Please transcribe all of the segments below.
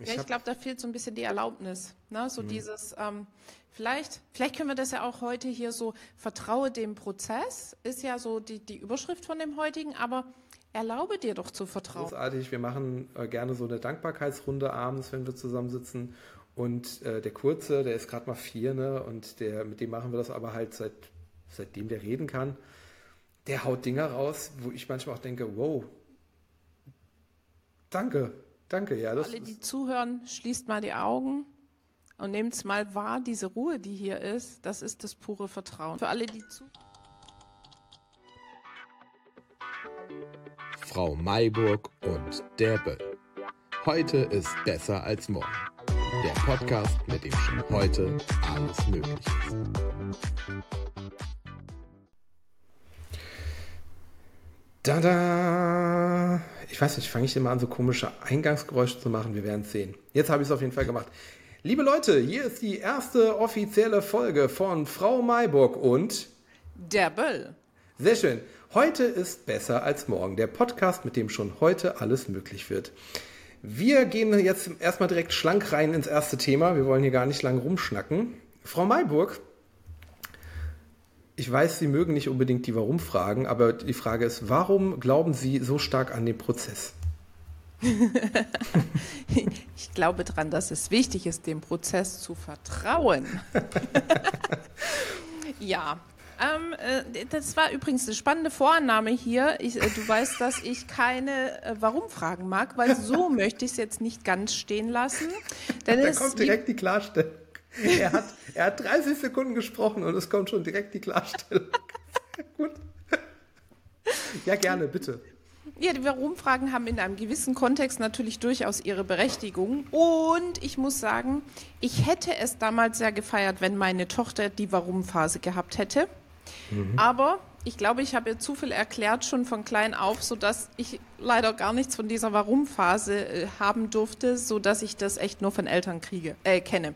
ich ja, ich glaube, da fehlt so ein bisschen die Erlaubnis. Ne? So mhm. dieses, ähm, vielleicht, vielleicht können wir das ja auch heute hier so, vertraue dem Prozess, ist ja so die, die Überschrift von dem heutigen, aber erlaube dir doch zu vertrauen. Großartig, wir machen äh, gerne so eine Dankbarkeitsrunde abends, wenn wir zusammensitzen. Und äh, der Kurze, der ist gerade mal vier, ne? Und der, mit dem machen wir das aber halt seit, seitdem der reden kann. Der haut Dinger raus, wo ich manchmal auch denke, wow, danke, danke, ja. Das Alle, die zuhören, schließt mal die Augen und nehmt mal wahr, diese Ruhe, die hier ist, das ist das pure Vertrauen. Für alle, die zuhören. Frau Mayburg und der Böll. Heute ist besser als morgen. Der Podcast, mit dem schon heute alles möglich ist. Tada! Ich weiß nicht, fange ich immer an, so komische Eingangsgeräusche zu machen? Wir werden es sehen. Jetzt habe ich es auf jeden Fall gemacht. Liebe Leute, hier ist die erste offizielle Folge von Frau Mayburg und der Böll. Sehr schön. Heute ist besser als morgen. Der Podcast, mit dem schon heute alles möglich wird. Wir gehen jetzt erstmal direkt schlank rein ins erste Thema. Wir wollen hier gar nicht lang rumschnacken. Frau Mayburg, ich weiß, Sie mögen nicht unbedingt die Warum-Fragen, aber die Frage ist, warum glauben Sie so stark an den Prozess? ich glaube daran, dass es wichtig ist, dem Prozess zu vertrauen. ja, ähm, äh, das war übrigens eine spannende Vorannahme hier. Ich, äh, du weißt, dass ich keine äh, Warum-Fragen mag, weil so möchte ich es jetzt nicht ganz stehen lassen. Denn da kommt direkt die Klarstellung. Er hat, er hat 30 Sekunden gesprochen und es kommt schon direkt die Klarstellung. Gut. Ja, gerne, bitte. Ja, die Warum-Fragen haben in einem gewissen Kontext natürlich durchaus ihre Berechtigung. Und ich muss sagen, ich hätte es damals sehr gefeiert, wenn meine Tochter die Warum-Phase gehabt hätte. Mhm. Aber ich glaube, ich habe ihr zu viel erklärt schon von klein auf, sodass ich leider gar nichts von dieser Warum-Phase äh, haben durfte, sodass ich das echt nur von Eltern kriege, äh, kenne.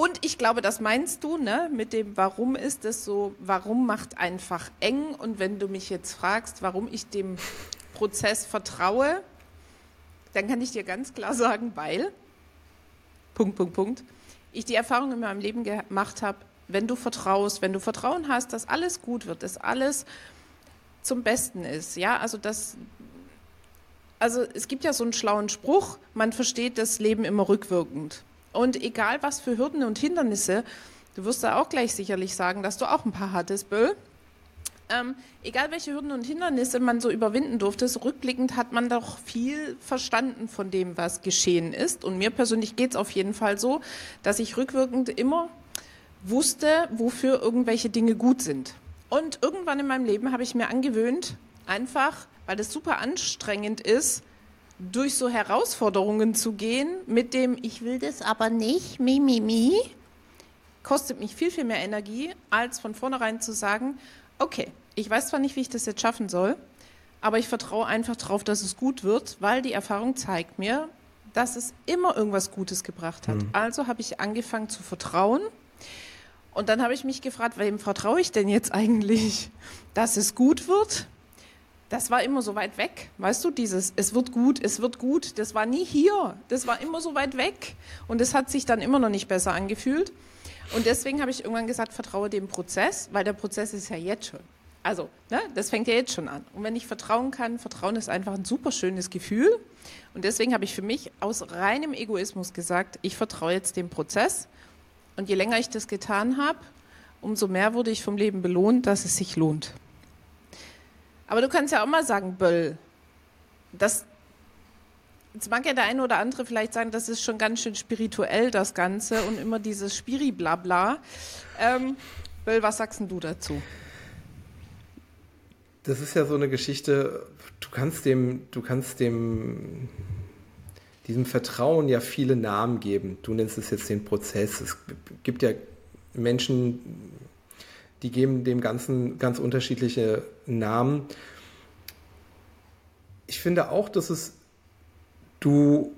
Und ich glaube, das meinst du, ne? Mit dem Warum ist es so, warum macht einfach eng? Und wenn du mich jetzt fragst, warum ich dem Prozess vertraue, dann kann ich dir ganz klar sagen, weil, Punkt, Punkt, Punkt, ich die Erfahrung in meinem Leben gemacht habe, wenn du vertraust, wenn du Vertrauen hast, dass alles gut wird, dass alles zum Besten ist. Ja, also das, also es gibt ja so einen schlauen Spruch, man versteht das Leben immer rückwirkend. Und egal was für Hürden und Hindernisse, du wirst da auch gleich sicherlich sagen, dass du auch ein paar hattest, Böll. Ähm, egal welche Hürden und Hindernisse man so überwinden durfte, rückblickend hat man doch viel verstanden von dem, was geschehen ist. Und mir persönlich geht es auf jeden Fall so, dass ich rückwirkend immer wusste, wofür irgendwelche Dinge gut sind. Und irgendwann in meinem Leben habe ich mir angewöhnt, einfach, weil das super anstrengend ist, durch so Herausforderungen zu gehen, mit dem ich will das aber nicht, mi, mi, mi, kostet mich viel, viel mehr Energie, als von vornherein zu sagen, okay, ich weiß zwar nicht, wie ich das jetzt schaffen soll, aber ich vertraue einfach darauf, dass es gut wird, weil die Erfahrung zeigt mir, dass es immer irgendwas Gutes gebracht hat. Mhm. Also habe ich angefangen zu vertrauen und dann habe ich mich gefragt, wem vertraue ich denn jetzt eigentlich, dass es gut wird? Das war immer so weit weg, weißt du, dieses, es wird gut, es wird gut, das war nie hier, das war immer so weit weg. Und es hat sich dann immer noch nicht besser angefühlt. Und deswegen habe ich irgendwann gesagt, vertraue dem Prozess, weil der Prozess ist ja jetzt schon. Also, ne, das fängt ja jetzt schon an. Und wenn ich vertrauen kann, Vertrauen ist einfach ein super schönes Gefühl. Und deswegen habe ich für mich aus reinem Egoismus gesagt, ich vertraue jetzt dem Prozess und je länger ich das getan habe, umso mehr wurde ich vom Leben belohnt, dass es sich lohnt. Aber du kannst ja auch mal sagen, Böll, das, jetzt mag ja der eine oder andere vielleicht sagen, das ist schon ganz schön spirituell, das Ganze, und immer dieses Spiri-Blabla. Ähm, Böll, was sagst du dazu? Das ist ja so eine Geschichte, du kannst dem, du kannst dem diesem Vertrauen ja viele Namen geben. Du nennst es jetzt den Prozess. Es gibt ja Menschen, die geben dem Ganzen ganz unterschiedliche Namen. Ich finde auch, dass es, du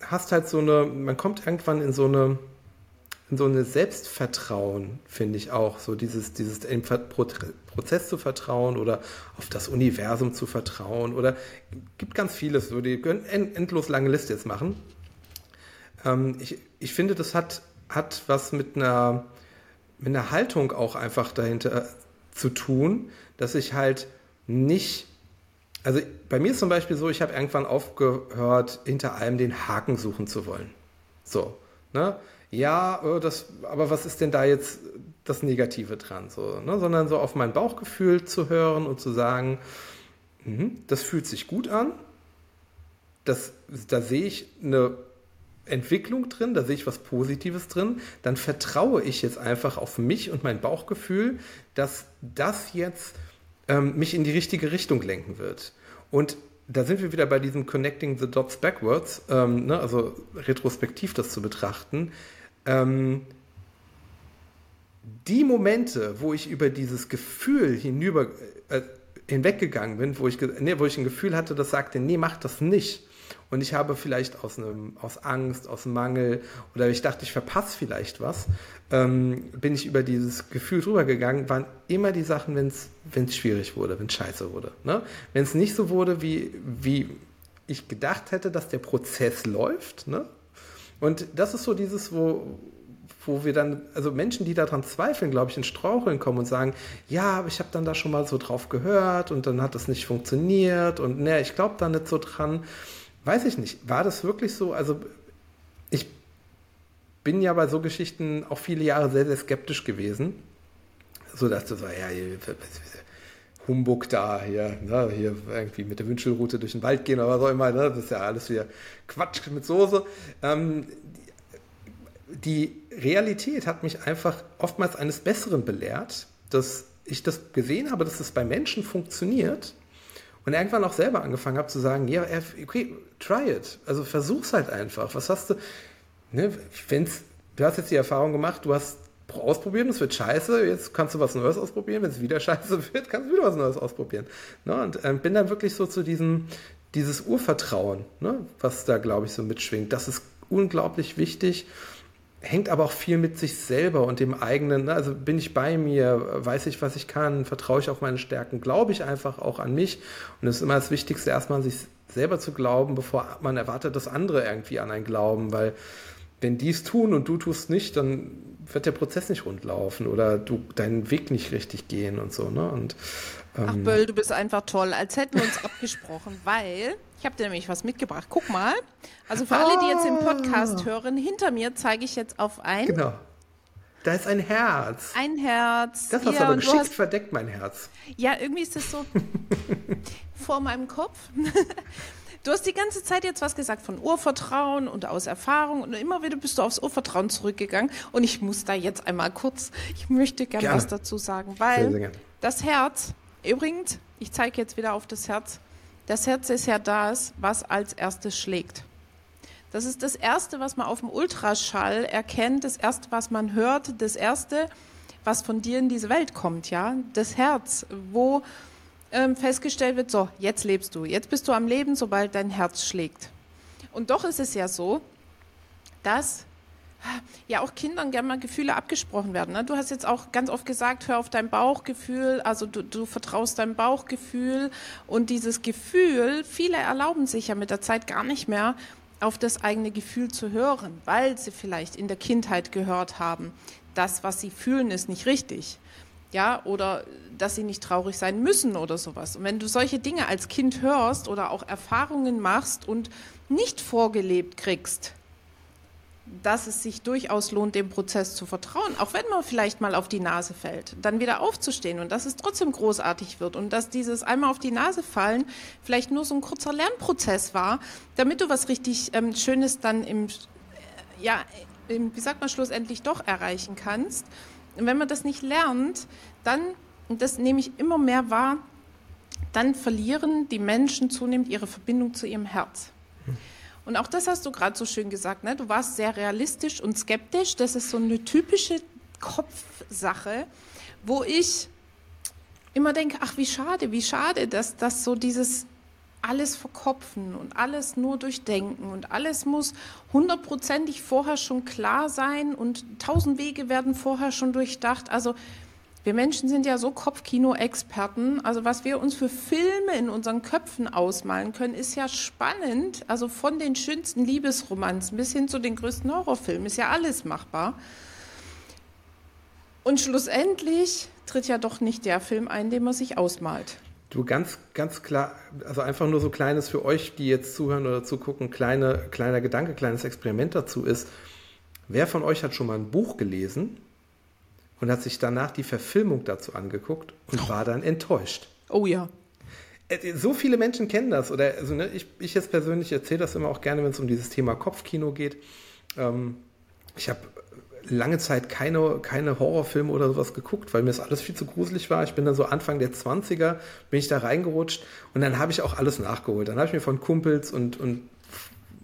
hast halt so eine, man kommt irgendwann in so eine, so eine Selbstvertrauen, finde ich auch. So dieses, dieses Prozess zu vertrauen oder auf das Universum zu vertrauen oder gibt ganz vieles. So, die können endlos lange Liste jetzt machen. Ähm, ich, ich finde, das hat, hat was mit einer, mit einer Haltung auch einfach dahinter zu tun, dass ich halt nicht also bei mir ist zum Beispiel so, ich habe irgendwann aufgehört, hinter allem den Haken suchen zu wollen. So, ne? Ja, äh, das, aber was ist denn da jetzt das Negative dran? So, ne? Sondern so auf mein Bauchgefühl zu hören und zu sagen, mh, das fühlt sich gut an. Das, da sehe ich eine Entwicklung drin, da sehe ich was Positives drin, dann vertraue ich jetzt einfach auf mich und mein Bauchgefühl, dass das jetzt ähm, mich in die richtige Richtung lenken wird. Und da sind wir wieder bei diesem Connecting the Dots Backwards, ähm, ne, also retrospektiv das zu betrachten. Ähm, die Momente, wo ich über dieses Gefühl hinüber äh, hinweggegangen bin, wo ich, nee, wo ich ein Gefühl hatte, das sagte, nee, mach das nicht, und ich habe vielleicht aus, einem, aus Angst, aus Mangel oder ich dachte, ich verpasse vielleicht was, ähm, bin ich über dieses Gefühl drüber gegangen, waren immer die Sachen, wenn es schwierig wurde, wenn es scheiße wurde. Ne? Wenn es nicht so wurde, wie, wie ich gedacht hätte, dass der Prozess läuft. Ne? Und das ist so dieses, wo, wo wir dann, also Menschen, die daran zweifeln, glaube ich, in Straucheln kommen und sagen, ja, ich habe dann da schon mal so drauf gehört und dann hat das nicht funktioniert und ne, ich glaube da nicht so dran. Weiß ich nicht. War das wirklich so? Also ich bin ja bei so Geschichten auch viele Jahre sehr, sehr skeptisch gewesen. So dass du so, ja, Humbug da, hier, ne, hier irgendwie mit der Wünschelroute durch den Wald gehen oder was auch immer, ne, das ist ja alles wieder Quatsch mit Soße. Ähm, die Realität hat mich einfach oftmals eines Besseren belehrt, dass ich das gesehen habe, dass das bei Menschen funktioniert und irgendwann auch selber angefangen habe zu sagen, ja, okay, try it. Also versuch's halt einfach. Was hast du, ne, wenn's, du hast jetzt die Erfahrung gemacht, du hast ausprobiert, es wird scheiße, jetzt kannst du was Neues ausprobieren, wenn es wieder scheiße wird, kannst du wieder was Neues ausprobieren. Ne? Und ähm, bin dann wirklich so zu diesem, dieses Urvertrauen, ne? was da, glaube ich, so mitschwingt. Das ist unglaublich wichtig hängt aber auch viel mit sich selber und dem eigenen, ne? also bin ich bei mir, weiß ich, was ich kann, vertraue ich auf meine Stärken, glaube ich einfach auch an mich. Und es ist immer das Wichtigste, erstmal an sich selber zu glauben, bevor man erwartet, dass andere irgendwie an einen glauben, weil wenn die es tun und du tust nicht, dann wird der Prozess nicht rund laufen oder du deinen Weg nicht richtig gehen und so. Ne? Und, ähm, Ach Böll, du bist einfach toll, als hätten wir uns abgesprochen, weil ich habe dir nämlich was mitgebracht. Guck mal. Also für alle, die jetzt den Podcast ah. hören, hinter mir zeige ich jetzt auf ein. Genau. Da ist ein Herz. Ein Herz. Das hast ja, du aber geschickt hast... verdeckt, mein Herz. Ja, irgendwie ist das so vor meinem Kopf. Du hast die ganze Zeit jetzt was gesagt von Urvertrauen und aus Erfahrung und immer wieder bist du aufs Urvertrauen zurückgegangen und ich muss da jetzt einmal kurz, ich möchte gerne, gerne. was dazu sagen, weil das Herz, übrigens, ich zeige jetzt wieder auf das Herz, das Herz ist ja das, was als erstes schlägt. Das ist das Erste, was man auf dem Ultraschall erkennt, das Erste, was man hört, das Erste, was von dir in diese Welt kommt, ja, das Herz, wo ähm, festgestellt wird, so, jetzt lebst du, jetzt bist du am Leben, sobald dein Herz schlägt. Und doch ist es ja so, dass ja auch Kindern gerne mal Gefühle abgesprochen werden. Ne? Du hast jetzt auch ganz oft gesagt, hör auf dein Bauchgefühl, also du, du vertraust deinem Bauchgefühl und dieses Gefühl, viele erlauben sich ja mit der Zeit gar nicht mehr, auf das eigene Gefühl zu hören, weil sie vielleicht in der Kindheit gehört haben, das, was sie fühlen, ist nicht richtig. Ja, oder dass sie nicht traurig sein müssen oder sowas. Und wenn du solche Dinge als Kind hörst oder auch Erfahrungen machst und nicht vorgelebt kriegst, dass es sich durchaus lohnt, dem Prozess zu vertrauen, auch wenn man vielleicht mal auf die Nase fällt, dann wieder aufzustehen und dass es trotzdem großartig wird und dass dieses einmal auf die Nase fallen vielleicht nur so ein kurzer Lernprozess war, damit du was richtig ähm, Schönes dann im, äh, ja, im, wie sagt man schlussendlich doch erreichen kannst. Und wenn man das nicht lernt, dann, und das nehme ich immer mehr wahr, dann verlieren die Menschen zunehmend ihre Verbindung zu ihrem Herz. Und auch das hast du gerade so schön gesagt. Ne? Du warst sehr realistisch und skeptisch. Das ist so eine typische Kopfsache, wo ich immer denke, ach wie schade, wie schade, dass das so dieses alles verkopfen und alles nur durchdenken und alles muss hundertprozentig vorher schon klar sein und tausend Wege werden vorher schon durchdacht. Also wir Menschen sind ja so Kopfkino-Experten. Also was wir uns für Filme in unseren Köpfen ausmalen können, ist ja spannend. Also von den schönsten Liebesromanzen bis hin zu den größten Horrorfilmen ist ja alles machbar. Und schlussendlich tritt ja doch nicht der Film ein, den man sich ausmalt. Du ganz, ganz klar, also einfach nur so kleines für euch, die jetzt zuhören oder zugucken, kleine, kleiner Gedanke, kleines Experiment dazu ist. Wer von euch hat schon mal ein Buch gelesen und hat sich danach die Verfilmung dazu angeguckt und oh. war dann enttäuscht? Oh ja. Äh, so viele Menschen kennen das. Oder also, ne, ich, ich jetzt persönlich erzähle das immer auch gerne, wenn es um dieses Thema Kopfkino geht. Ähm, ich habe lange Zeit keine, keine Horrorfilme oder sowas geguckt, weil mir das alles viel zu gruselig war. Ich bin dann so Anfang der 20er, bin ich da reingerutscht und dann habe ich auch alles nachgeholt. Dann habe ich mir von Kumpels und, und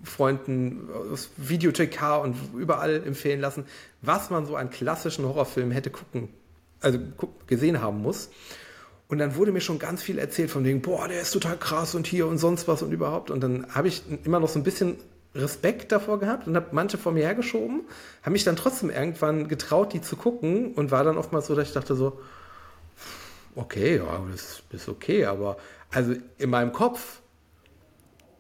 Freunden aus Videothekar und überall empfehlen lassen, was man so an klassischen Horrorfilmen hätte gucken, also gesehen haben muss. Und dann wurde mir schon ganz viel erzählt von wegen, boah, der ist total krass und hier und sonst was und überhaupt. Und dann habe ich immer noch so ein bisschen Respekt davor gehabt und habe manche vor mir hergeschoben, habe mich dann trotzdem irgendwann getraut, die zu gucken und war dann oftmals so, dass ich dachte so, okay, ja, das ist okay, aber also in meinem Kopf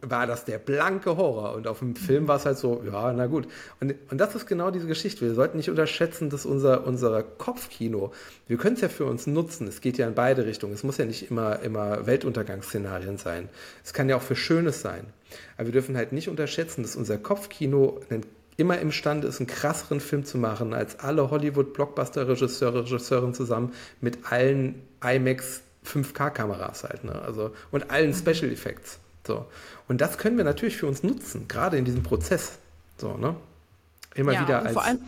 war das der blanke Horror. Und auf dem Film war es halt so, ja, na gut. Und, und das ist genau diese Geschichte. Wir sollten nicht unterschätzen, dass unser, unser Kopfkino, wir können es ja für uns nutzen. Es geht ja in beide Richtungen. Es muss ja nicht immer, immer Weltuntergangsszenarien sein. Es kann ja auch für Schönes sein. Aber wir dürfen halt nicht unterschätzen, dass unser Kopfkino immer imstande ist, einen krasseren Film zu machen als alle Hollywood-Blockbuster-Regisseure, Regisseurinnen zusammen mit allen IMAX 5K-Kameras halt. Ne? Also, und allen Special Effects. So. Und das können wir natürlich für uns nutzen, gerade in diesem Prozess. So, ne? Immer ja, wieder als. Vor allem,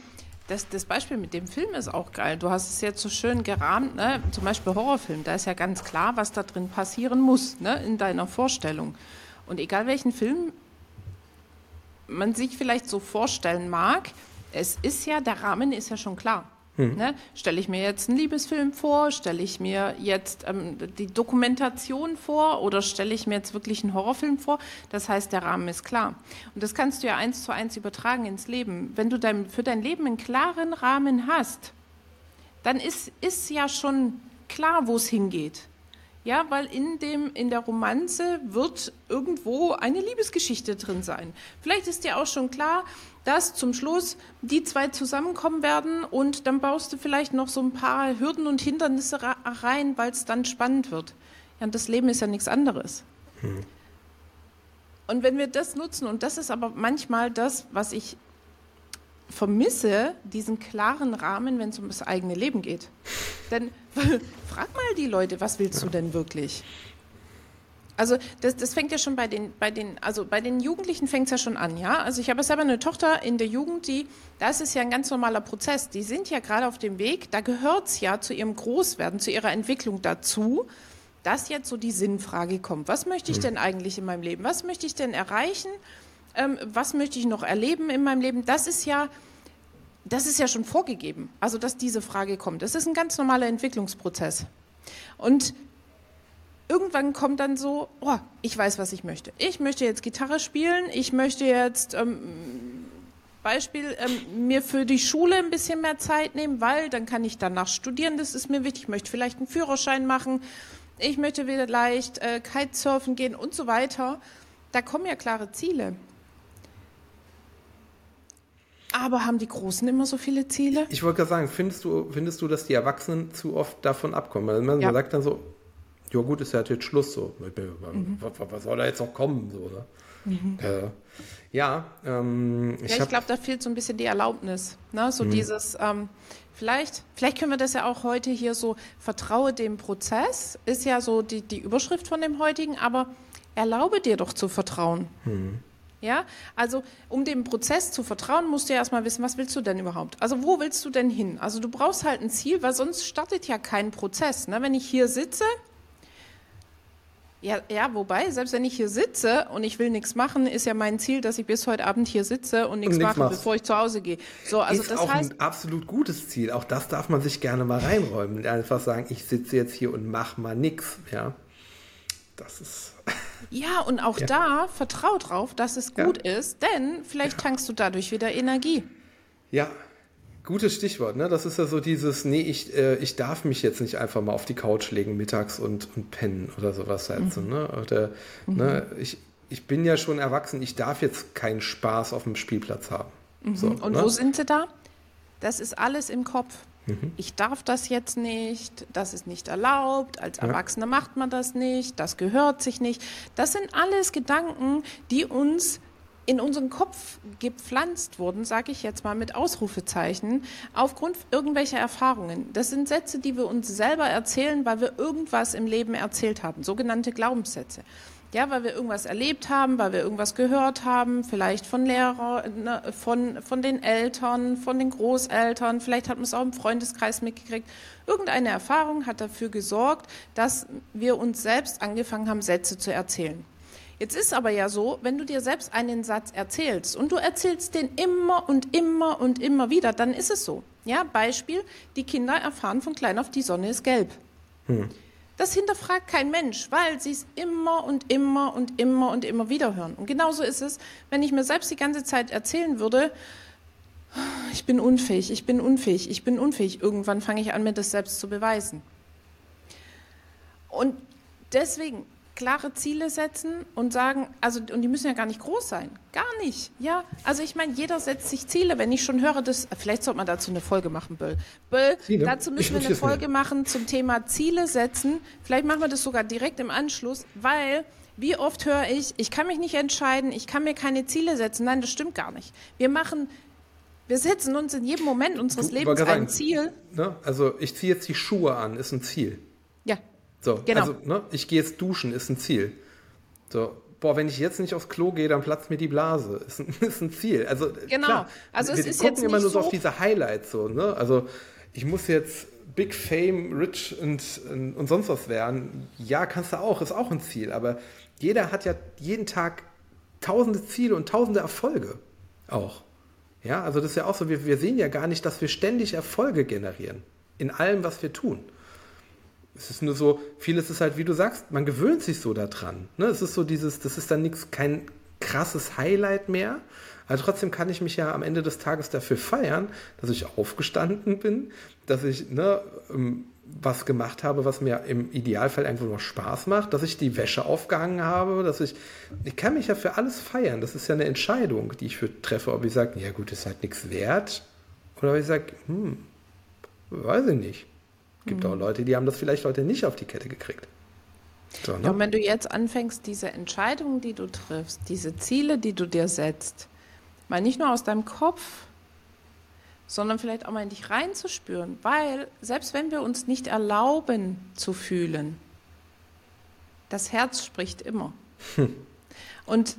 das, das Beispiel mit dem Film ist auch geil. Du hast es jetzt so schön gerahmt, ne? zum Beispiel Horrorfilm. Da ist ja ganz klar, was da drin passieren muss, ne? in deiner Vorstellung. Und egal welchen Film man sich vielleicht so vorstellen mag, es ist ja, der Rahmen ist ja schon klar. Mhm. Ne? Stelle ich mir jetzt einen Liebesfilm vor? Stelle ich mir jetzt ähm, die Dokumentation vor? Oder stelle ich mir jetzt wirklich einen Horrorfilm vor? Das heißt, der Rahmen ist klar. Und das kannst du ja eins zu eins übertragen ins Leben. Wenn du dein, für dein Leben einen klaren Rahmen hast, dann ist, ist ja schon klar, wo es hingeht. Ja, weil in, dem, in der Romanze wird irgendwo eine Liebesgeschichte drin sein. Vielleicht ist dir auch schon klar, dass zum Schluss die zwei zusammenkommen werden und dann baust du vielleicht noch so ein paar Hürden und Hindernisse rein, weil es dann spannend wird. Ja, und das Leben ist ja nichts anderes. Hm. Und wenn wir das nutzen, und das ist aber manchmal das, was ich vermisse, diesen klaren Rahmen, wenn es um das eigene Leben geht. Denn frag mal die Leute, was willst du denn wirklich? Also das, das fängt ja schon bei den, bei den, also bei den Jugendlichen fängt es ja schon an, ja. Also ich habe selber eine Tochter in der Jugend, die, das ist ja ein ganz normaler Prozess. Die sind ja gerade auf dem Weg, da gehört es ja zu ihrem Großwerden, zu ihrer Entwicklung dazu, dass jetzt so die Sinnfrage kommt. Was möchte ich hm. denn eigentlich in meinem Leben? Was möchte ich denn erreichen? Ähm, was möchte ich noch erleben in meinem Leben? Das ist ja, das ist ja schon vorgegeben. Also dass diese Frage kommt. Das ist ein ganz normaler Entwicklungsprozess. Und irgendwann kommt dann so, oh, ich weiß, was ich möchte. Ich möchte jetzt Gitarre spielen, ich möchte jetzt ähm, Beispiel ähm, mir für die Schule ein bisschen mehr Zeit nehmen, weil dann kann ich danach studieren, das ist mir wichtig. Ich möchte vielleicht einen Führerschein machen, ich möchte wieder leicht äh, Kitesurfen gehen und so weiter. Da kommen ja klare Ziele. Aber haben die Großen immer so viele Ziele? Ich wollte gerade sagen, findest du, findest du, dass die Erwachsenen zu oft davon abkommen? Also man ja. sagt dann so, ja gut, ist ja jetzt Schluss so. Mhm. Was, was, soll da jetzt noch kommen? So, ne? mhm. äh, ja, ähm, ich, ja, ich glaube, da fehlt so ein bisschen die Erlaubnis. Ne? So mhm. dieses, ähm, vielleicht, vielleicht können wir das ja auch heute hier so, vertraue dem Prozess, ist ja so die, die Überschrift von dem heutigen, aber erlaube dir doch zu vertrauen. Mhm. Ja, also um dem Prozess zu vertrauen, musst du ja erstmal wissen, was willst du denn überhaupt? Also wo willst du denn hin? Also du brauchst halt ein Ziel, weil sonst startet ja kein Prozess. Ne? Wenn ich hier sitze ja, ja, wobei, selbst wenn ich hier sitze und ich will nichts machen, ist ja mein Ziel, dass ich bis heute Abend hier sitze und nichts mache, machst. bevor ich zu Hause gehe. So, also ist das auch heißt, ein absolut gutes Ziel. Auch das darf man sich gerne mal reinräumen. Einfach sagen, ich sitze jetzt hier und mache mal nichts. Ja, das ist. Ja, und auch Ja. da vertrau drauf, dass es Ja. gut ist, denn vielleicht tankst du dadurch wieder Energie. Ja, gutes Stichwort, ne? Das ist ja so dieses, nee, ich, äh, ich darf mich jetzt nicht einfach mal auf die Couch legen mittags und, und pennen oder sowas halt so, ne? Oder, ne, ich, ich bin ja schon erwachsen, ich darf jetzt keinen Spaß auf dem Spielplatz haben. So, Und ne? wo sind sie da? Das ist alles im Kopf. Mhm. Ich darf das jetzt nicht, das ist nicht erlaubt, als Erwachsener macht man das nicht, das gehört sich nicht. Das sind alles Gedanken, die uns in unseren Kopf gepflanzt wurden, sage ich jetzt mal mit Ausrufezeichen, aufgrund irgendwelcher Erfahrungen. Das sind Sätze, die wir uns selber erzählen, weil wir irgendwas im Leben erzählt haben, sogenannte Glaubenssätze. Ja, weil wir irgendwas erlebt haben, weil wir irgendwas gehört haben, vielleicht von Lehrer, ne, von, von den Eltern, von den Großeltern, vielleicht hat man es auch im Freundeskreis mitgekriegt. Irgendeine Erfahrung hat dafür gesorgt, dass wir uns selbst angefangen haben, Sätze zu erzählen. Jetzt ist aber ja so, wenn du dir selbst einen Satz erzählst und du erzählst den immer und immer und immer wieder, dann ist es so. Ja, Beispiel, die Kinder erfahren von klein auf, die Sonne ist gelb. Das hinterfragt kein Mensch, weil sie es immer und immer und immer und immer wieder hören. Und genauso ist es, wenn ich mir selbst die ganze Zeit erzählen würde, ich bin unfähig, ich bin unfähig, ich bin unfähig. Irgendwann fange ich an, mir das selbst zu beweisen. Und deswegen klare Ziele setzen und sagen, also und die müssen ja gar nicht groß sein, gar nicht. Ja, also ich meine, jeder setzt sich Ziele. Wenn ich schon höre, das vielleicht sollte man dazu eine Folge machen, Böll. Böll, Ziele? dazu müssen wir eine. Folge machen zum Thema Ziele setzen. Vielleicht machen wir das sogar direkt im Anschluss, weil wie oft höre ich, ich kann mich nicht entscheiden, ich kann mir keine Ziele setzen. Nein, das stimmt gar nicht. Wir machen wir setzen uns in jedem Moment unseres Du, Lebens ein Ziel. Ne? Also ich ziehe jetzt die Schuhe an, ist ein Ziel. So, Genau. also ne, ich gehe jetzt duschen, ist ein Ziel. So, boah, wenn ich jetzt nicht aufs Klo gehe, dann platzt mir die Blase. Ist ein, ist ein Ziel. Also äh, Genau. Klar, Also es wir ist gucken jetzt immer nur so auf diese Highlights so. Ne? Also ich muss jetzt Big Fame, Rich und, und, und sonst was werden. Ja, kannst du auch, ist auch ein Ziel. Aber jeder hat ja jeden Tag tausende Ziele und tausende Erfolge auch. Ja, also das ist ja auch so, wir, wir sehen ja gar nicht, dass wir ständig Erfolge generieren. In allem, was wir tun. Es ist nur so, vieles ist halt, wie du sagst, man gewöhnt sich so daran. Ne? Es ist so dieses, das ist dann nichts, kein krasses Highlight mehr. Aber trotzdem kann ich mich ja am Ende des Tages dafür feiern, dass ich aufgestanden bin, dass ich ne, ähm, was gemacht habe, was mir im Idealfall einfach nur Spaß macht, dass ich die Wäsche aufgehangen habe, dass ich, ich kann mich ja für alles feiern. Das ist ja eine Entscheidung, die ich für treffe, ob ich sage, ja gut, ist halt nichts wert, oder ob ich sage, hm, weiß ich nicht. Gibt auch Leute, die haben das vielleicht heute nicht auf die Kette gekriegt. So, ne? Ja, und wenn du jetzt anfängst, diese Entscheidungen, die du triffst, diese Ziele, die du dir setzt, mal nicht nur aus deinem Kopf, sondern vielleicht auch mal in dich reinzuspüren, weil selbst wenn wir uns nicht erlauben zu fühlen, das Herz spricht immer. Und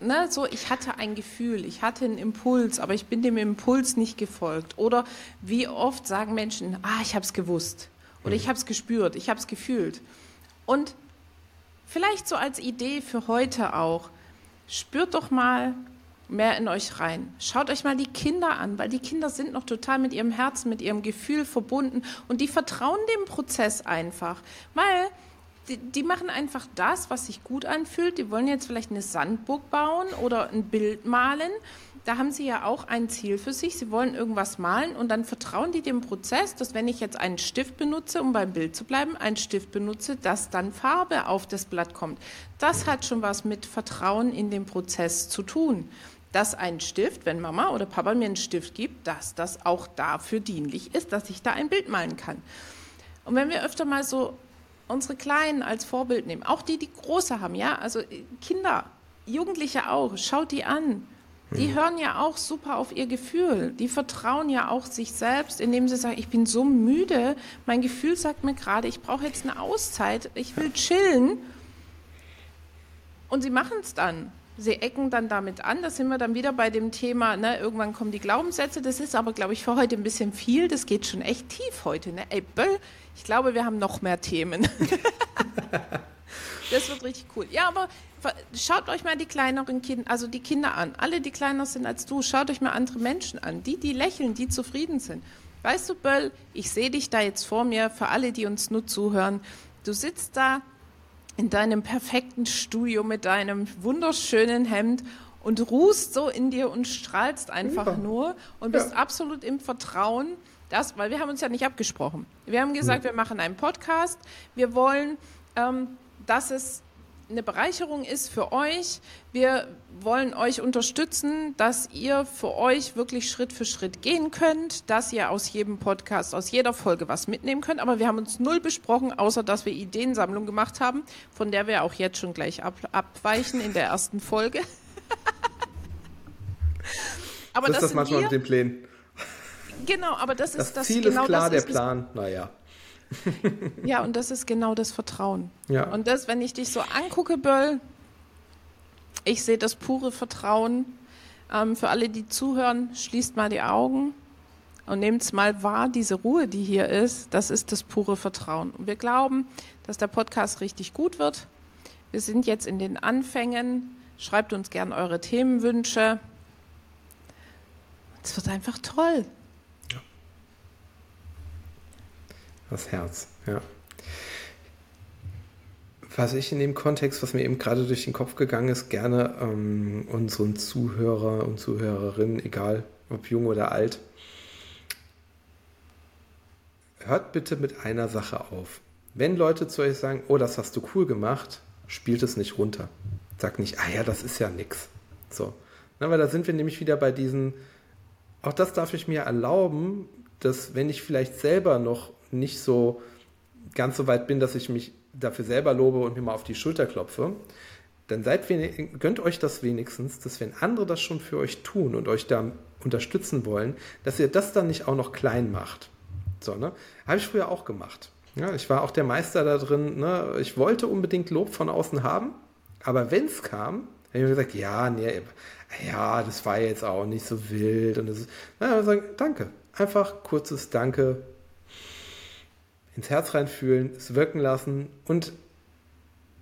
ne, so, ich hatte ein Gefühl, ich hatte einen Impuls, aber ich bin dem Impuls nicht gefolgt. Oder wie oft sagen Menschen, ah, ich habe es gewusst. Oder ich habe es gespürt, ich habe es gefühlt. Und vielleicht so als Idee für heute auch, spürt doch mal mehr in euch rein. Schaut euch mal die Kinder an, weil die Kinder sind noch total mit ihrem Herzen, mit ihrem Gefühl verbunden und die vertrauen dem Prozess einfach, weil die, die machen einfach das, was sich gut anfühlt. Die wollen jetzt vielleicht eine Sandburg bauen oder ein Bild malen. Da haben sie ja auch ein Ziel für sich. Sie wollen irgendwas malen und dann vertrauen die dem Prozess, dass wenn ich jetzt einen Stift benutze, um beim Bild zu bleiben, einen Stift benutze, dass dann Farbe auf das Blatt kommt. Das hat schon was mit Vertrauen in den Prozess zu tun. Dass ein Stift, wenn Mama oder Papa mir einen Stift gibt, dass das auch dafür dienlich ist, dass ich da ein Bild malen kann. Und wenn wir öfter mal so unsere Kleinen als Vorbild nehmen, auch die, die große haben, ja, also Kinder, Jugendliche auch, schaut die an. Die hören ja auch super auf ihr Gefühl. Die vertrauen ja auch sich selbst, indem sie sagen, ich bin so müde, mein Gefühl sagt mir gerade, ich brauche jetzt eine Auszeit, ich will chillen. Und sie machen es dann. Sie ecken dann damit an. Da sind wir dann wieder bei dem Thema, ne, irgendwann kommen die Glaubenssätze. Das ist aber, glaube ich, für heute ein bisschen viel. Das geht schon echt tief heute. Ne? Ey, Böll, ich glaube, wir haben noch mehr Themen. das wird richtig cool. Ja, aber schaut euch mal die kleineren Kinder, also die Kinder an. Alle, die kleiner sind als du. Schaut euch mal andere Menschen an. Die, die lächeln, die zufrieden sind. Weißt du, Böll, ich sehe dich da jetzt vor mir, für alle, die uns nur zuhören. Du sitzt da in deinem perfekten Studio mit deinem wunderschönen Hemd und ruhst so in dir und strahlst einfach ja. nur und bist ja. absolut im Vertrauen, dass, weil wir haben uns ja nicht abgesprochen. Wir haben gesagt, mhm. wir machen einen Podcast. Wir wollen, ähm, dass es eine Bereicherung ist für euch. Wir wollen euch unterstützen, dass ihr für euch wirklich Schritt für Schritt gehen könnt, dass ihr aus jedem Podcast, aus jeder Folge was mitnehmen könnt. Aber wir haben uns null besprochen, außer dass wir Ideensammlung gemacht haben, von der wir auch jetzt schon gleich ab, abweichen in der ersten Folge. aber das, das ist das manchmal wir, mit den Plänen. Genau, aber das, das ist das Ziel genau ist klar, der Plan, naja. ja, und das ist genau das Vertrauen. Ja. Und das, wenn ich dich so angucke, Böll, ich sehe das pure Vertrauen. Ähm, für alle, die zuhören, schließt mal die Augen und nehmt mal wahr, diese Ruhe, die hier ist, das ist das pure Vertrauen. Und wir glauben, dass der Podcast richtig gut wird. Wir sind jetzt in den Anfängen. Schreibt uns gern eure Themenwünsche. Es wird einfach toll. Das Herz, ja. Was ich in dem Kontext, was mir eben gerade durch den Kopf gegangen ist, gerne ähm, unseren Zuhörer und Zuhörerinnen, egal ob jung oder alt, hört bitte mit einer Sache auf. Wenn Leute zu euch sagen, oh, das hast du cool gemacht, spielt es nicht runter. Sagt nicht, ah ja, das ist ja nix. So. Na, weil da sind wir nämlich wieder bei diesen, auch das darf ich mir erlauben, dass wenn ich vielleicht selber noch nicht so ganz so weit bin, dass ich mich dafür selber lobe und mir mal auf die Schulter klopfe, dann seid gönnt euch das wenigstens, dass wenn andere das schon für euch tun und euch da unterstützen wollen, dass ihr das dann nicht auch noch klein macht. So, ne? Habe ich früher auch gemacht. Ja, ich war auch der Meister da drin. Ne? Ich wollte unbedingt Lob von außen haben, aber wenn es kam, habe ich mir gesagt, ja, nee, ja, das war jetzt auch nicht so wild. Und das ist, na, sagen, danke. Einfach kurzes Danke, ins Herz reinfühlen, es wirken lassen und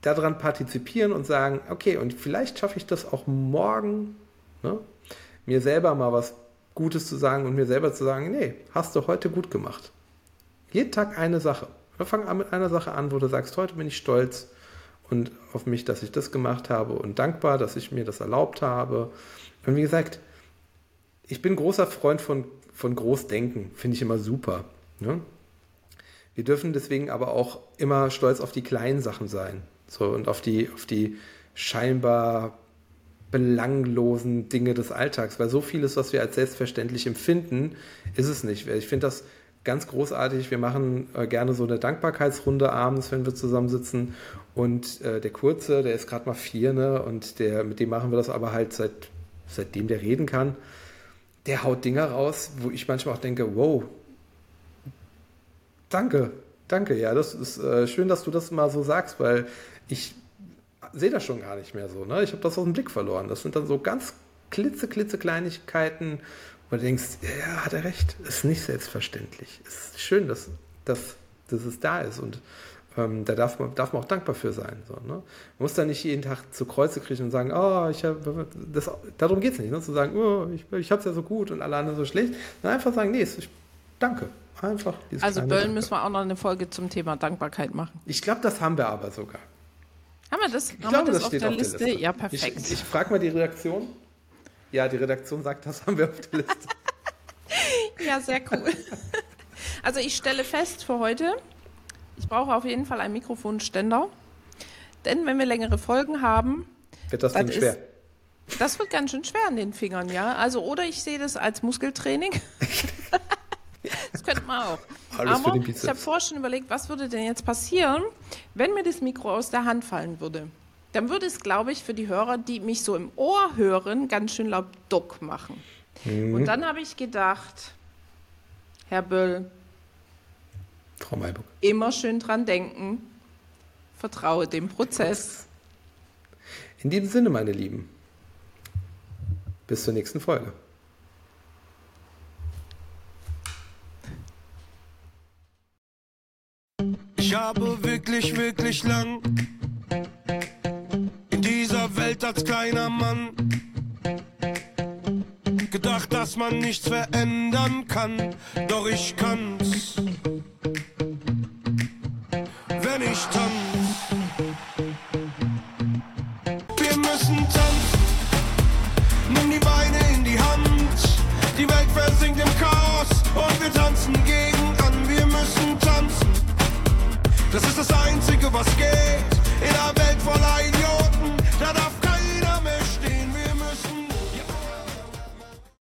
daran partizipieren und sagen, okay, und vielleicht schaffe ich das auch morgen, ne, mir selber mal was Gutes zu sagen und mir selber zu sagen, nee, hast du heute gut gemacht. Jeden Tag eine Sache. Wir fangen an mit einer Sache an, wo du sagst, heute bin ich stolz und auf mich, dass ich das gemacht habe und dankbar, dass ich mir das erlaubt habe. Und wie gesagt, ich bin großer Freund von, von Großdenken, finde ich immer super. Ne? Wir dürfen deswegen aber auch immer stolz auf die kleinen Sachen sein. So und auf die, auf die scheinbar belanglosen Dinge des Alltags, weil so vieles, was wir als selbstverständlich empfinden, ist es nicht. Ich finde das ganz großartig. Wir machen äh, gerne so eine Dankbarkeitsrunde abends, wenn wir zusammensitzen. Und äh, der Kurze, der ist gerade mal vier, ne? Und der, mit dem machen wir das aber halt seit, seitdem der reden kann. Der haut Dinger raus, wo ich manchmal auch denke, wow, Danke, danke. Ja, das ist äh, schön, dass du das mal so sagst, weil ich sehe das schon gar nicht mehr so. Ne? Ich habe das aus dem Blick verloren. Das sind dann so ganz klitze, klitze Kleinigkeiten, wo du denkst, ja, hat er recht. Ist nicht selbstverständlich. Ist schön, dass, dass, dass es da ist und ähm, da darf man, darf man auch dankbar für sein. So, ne? Man muss da nicht jeden Tag zu Kreuze kriechen und sagen, oh, ich habe, das, darum geht es nicht, ne? zu sagen, oh, ich, ich habe es ja so gut und alle anderen so schlecht. Sondern einfach sagen, nee, ich, danke, Einfach Also Böllen müssen wir auch noch eine Folge zum Thema Dankbarkeit machen. Ich glaube, das haben wir aber sogar. Haben wir das, ich haben glaube, wir das, das auf, der, auf Liste? der, Liste? Ja, perfekt. Ich, ich frage mal die Redaktion. Ja, die Redaktion sagt, das haben wir auf der Liste. ja, sehr cool. Also ich stelle fest für heute, ich brauche auf jeden Fall einen Mikrofonständer. Denn wenn wir längere Folgen haben, wird das Ding schwer. das wird ganz schön schwer an den Fingern, ja. Also oder ich sehe das als Muskeltraining. Das könnte man auch. Alles Aber ich habe vorher schon überlegt, was würde denn jetzt passieren, wenn mir das Mikro aus der Hand fallen würde? Dann würde es, glaube ich, für die Hörer, die mich so im Ohr hören, ganz schön laut Duck machen. Mhm. Und dann habe ich gedacht, Herr Böll, Frau Mayburg. immer schön dran denken, vertraue dem Prozess. In diesem Sinne, meine Lieben, bis zur nächsten Folge. Ich habe wirklich, wirklich lang. In dieser Welt als kleiner Mann gedacht, dass man nichts verändern kann, doch ich kann's,